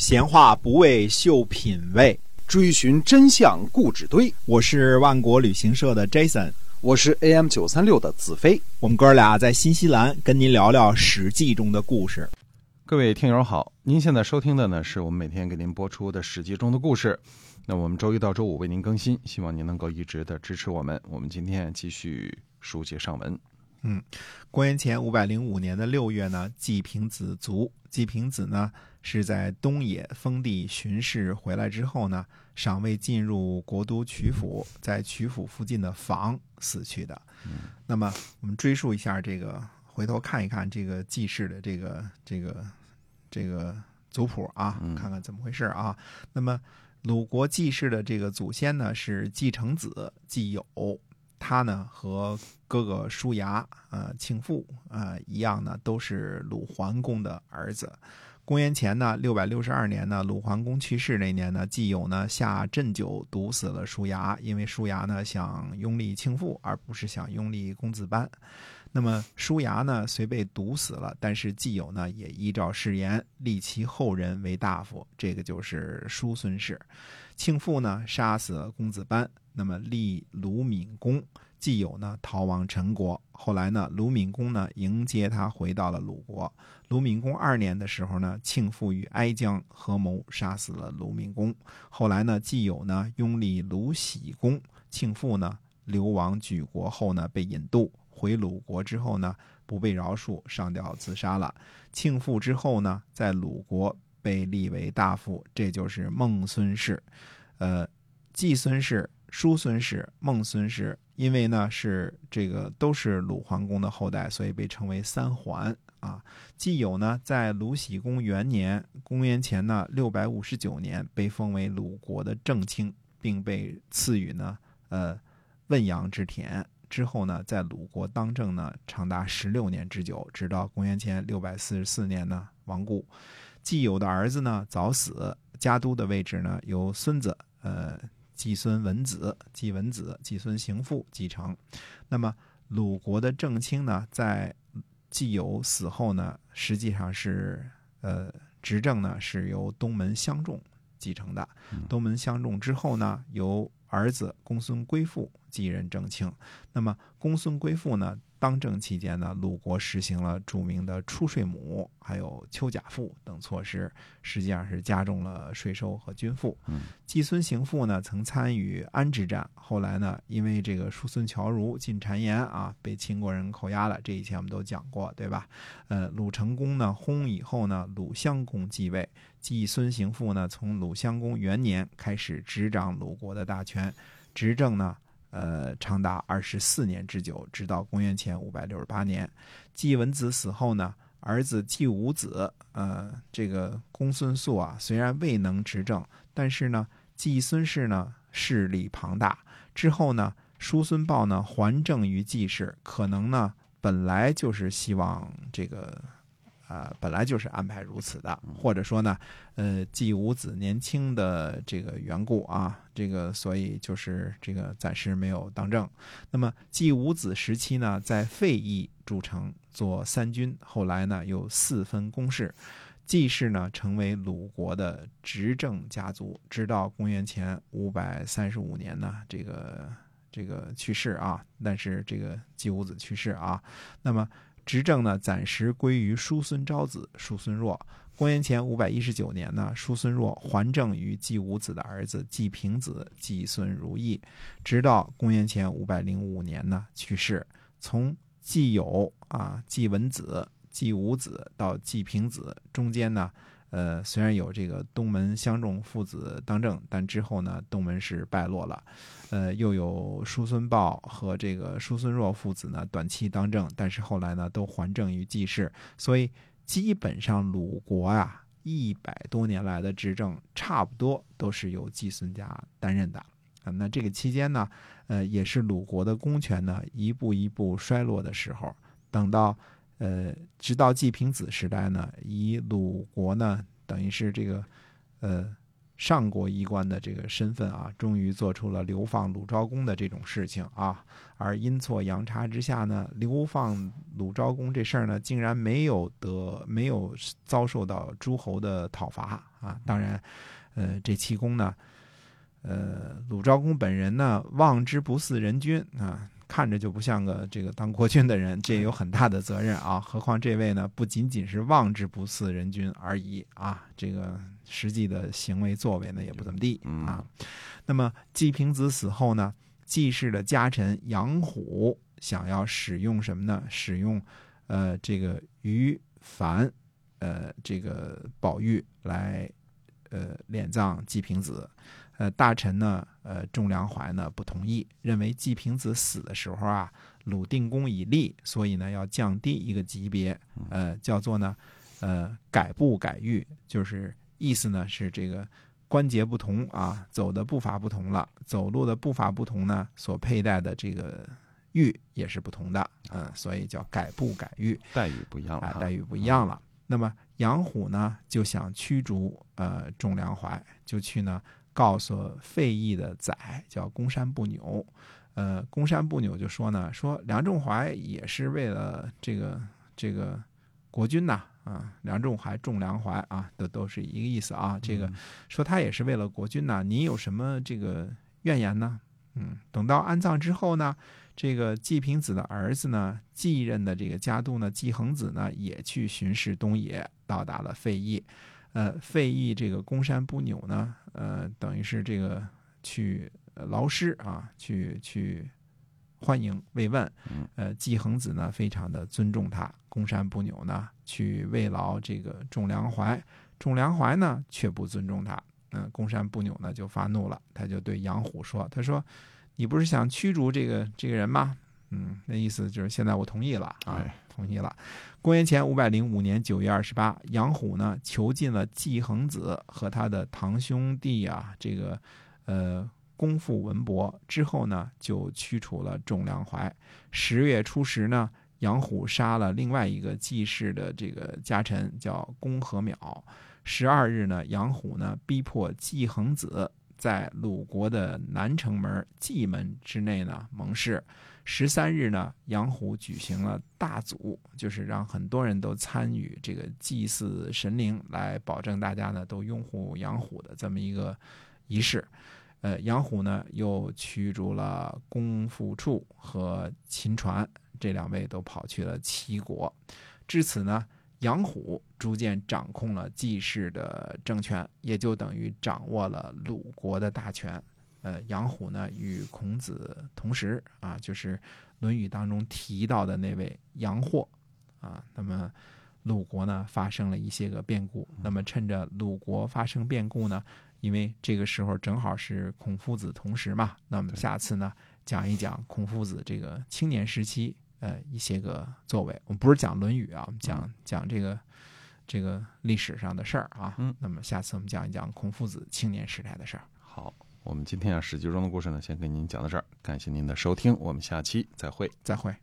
闲话不为秀品味，追寻真相故纸堆。我是万国旅行社的 Jason，我是 AM 九三六的子飞。我们哥俩在新西兰跟您聊聊《史记》中的故事。各位听友好，您现在收听的呢是我们每天给您播出的《史记》中的故事。那我们周一到周五为您更新，希望您能够一直的支持我们。我们今天继续书接上文。嗯，公元前五百零五年的六月呢，季平子卒。季平子呢是在东野封地巡视回来之后呢，尚未进入国都曲阜，在曲阜附近的房死去的。那么我们追溯一下这个，回头看一看这个季氏的这个这个这个族谱啊，看看怎么回事啊。那么鲁国季氏的这个祖先呢是季成子季友。他呢和哥哥叔牙、呃庆父啊一样呢，都是鲁桓公的儿子。公元前呢六百六十二年呢，鲁桓公去世那年呢，季友呢下鸩酒毒死了叔牙，因为叔牙呢想拥立庆父，而不是想拥立公子班。那么叔牙呢虽被毒死了，但是季友呢也依照誓言立其后人为大夫，这个就是叔孙氏。庆父呢杀死了公子班。那么立鲁闵公，既有呢逃亡陈国。后来呢，鲁闵公呢迎接他回到了鲁国。鲁闵公二年的时候呢，庆父与哀姜合谋杀死了鲁闵公。后来呢，既有呢拥立鲁喜公，庆父呢流亡举国后呢被引渡回鲁国之后呢不被饶恕，上吊自杀了。庆父之后呢，在鲁国被立为大夫，这就是孟孙氏。呃，季孙氏。叔孙氏、孟孙氏，因为呢是这个都是鲁桓公的后代，所以被称为三桓啊。季友呢在鲁僖公元年（公元前呢六百五十九年）被封为鲁国的正卿，并被赐予呢呃汶阳之田。之后呢，在鲁国当政呢长达十六年之久，直到公元前六百四十四年呢亡故。季友的儿子呢早死，家督的位置呢由孙子呃。季孙文子、季文子、季孙行父继承。那么鲁国的正卿呢，在季友死后呢，实际上是呃执政呢是由东门相仲继承的。东门相仲之后呢，由儿子公孙归父继任正卿。那么公孙归父呢？当政期间呢，鲁国实行了著名的出税亩，还有丘甲赋等措施，实际上是加重了税收和军赋。季孙行父呢，曾参与安之战，后来呢，因为这个叔孙侨如进谗言啊，被秦国人扣押了。这以前我们都讲过，对吧？呃，鲁成公呢薨以后呢，鲁襄公继位，季孙行父呢，从鲁襄公元年开始执掌鲁国的大权，执政呢。呃，长达二十四年之久，直到公元前五百六十八年，季文子死后呢，儿子季武子，呃，这个公孙宿啊，虽然未能执政，但是呢，季孙氏呢势力庞大。之后呢，叔孙豹呢还政于季氏，可能呢本来就是希望这个。啊，本来就是安排如此的，或者说呢，呃，季武子年轻的这个缘故啊，这个所以就是这个暂时没有当政。那么季武子时期呢，在费邑筑城做三军，后来呢又四分公事，季氏呢成为鲁国的执政家族，直到公元前五百三十五年呢，这个这个去世啊。但是这个季武子去世啊，那么。执政呢，暂时归于叔孙昭子、叔孙弱。公元前五百一十九年呢，叔孙弱还政于季武子的儿子季平子、季孙如意，直到公元前五百零五年呢去世。从季友啊、季文子、季武子到季平子中间呢。呃，虽然有这个东门相仲父子当政，但之后呢，东门是败落了。呃，又有叔孙豹和这个叔孙弱父子呢短期当政，但是后来呢都还政于季氏，所以基本上鲁国啊一百多年来的执政差不多都是由季孙家担任的。啊，那这个期间呢，呃，也是鲁国的公权呢一步一步衰落的时候。等到呃，直到季平子时代呢，以鲁国呢，等于是这个，呃，上国医官的这个身份啊，终于做出了流放鲁昭公的这种事情啊。而阴错阳差之下呢，流放鲁昭公这事儿呢，竟然没有得没有遭受到诸侯的讨伐啊。当然，呃，这气功呢，呃，鲁昭公本人呢，望之不似人君啊。看着就不像个这个当国君的人，这也有很大的责任啊。何况这位呢，不仅仅是望之不似人君而已啊，这个实际的行为作为呢也不怎么地啊。那么季平子死后呢，季氏的家臣杨虎想要使用什么呢？使用呃这个于凡呃这个宝玉来呃敛葬季平子。呃，大臣呢，呃，仲良怀呢不同意，认为季平子死的时候啊，鲁定公已立，所以呢要降低一个级别，呃，叫做呢，呃，改步改狱，就是意思呢是这个关节不同啊，走的步伐不同了，走路的步伐不同呢，所佩戴的这个玉也是不同的，嗯，所以叫改步改狱，待遇不一样了，待遇不一样了。那么杨虎呢就想驱逐呃仲良怀，就去呢。告诉费祎的宰叫公山不扭，呃，公山不扭就说呢，说梁仲怀也是为了这个这个国君呐，啊，梁仲怀、仲良怀啊，都都是一个意思啊。这个说他也是为了国君呐，你有什么这个怨言呢？嗯，等到安葬之后呢，这个季平子的儿子呢，继任的这个家督呢，季恒子呢，也去巡视东野，到达了费邑。呃，费邑这个公山不扭呢，呃，等于是这个去劳师啊，去去欢迎慰问。呃，季恒子呢，非常的尊重他。公山不扭呢，去慰劳这个仲良怀，仲良怀呢，却不尊重他。嗯，公山不扭呢，就发怒了，他就对杨虎说：“他说，你不是想驱逐这个这个人吗？嗯，那意思就是现在我同意了啊。”同意了。公元前五百零五年九月二十八，杨虎呢囚禁了季恒子和他的堂兄弟啊，这个呃公父文伯之后呢，就驱除了仲良怀。十月初十呢，杨虎杀了另外一个季氏的这个家臣，叫公和淼。十二日呢，杨虎呢逼迫季恒子在鲁国的南城门蓟门之内呢盟誓。十三日呢，杨虎举行了大祖，就是让很多人都参与这个祭祀神灵，来保证大家呢都拥护杨虎的这么一个仪式。呃，杨虎呢又驱逐了公父处和秦传这两位，都跑去了齐国。至此呢，杨虎逐渐掌控了季氏的政权，也就等于掌握了鲁国的大权。呃，杨虎呢与孔子同时啊，就是《论语》当中提到的那位杨霍啊。那么鲁国呢发生了一些个变故，那么趁着鲁国发生变故呢，因为这个时候正好是孔夫子同时嘛，那么下次呢讲一讲孔夫子这个青年时期呃一些个作为。我们不是讲《论语》啊，我们讲讲这个这个历史上的事儿啊。嗯，那么下次我们讲一讲孔夫子青年时代的事儿。好。我们今天啊《史记》中的故事呢，先跟您讲到这儿，感谢您的收听，我们下期再会，再会。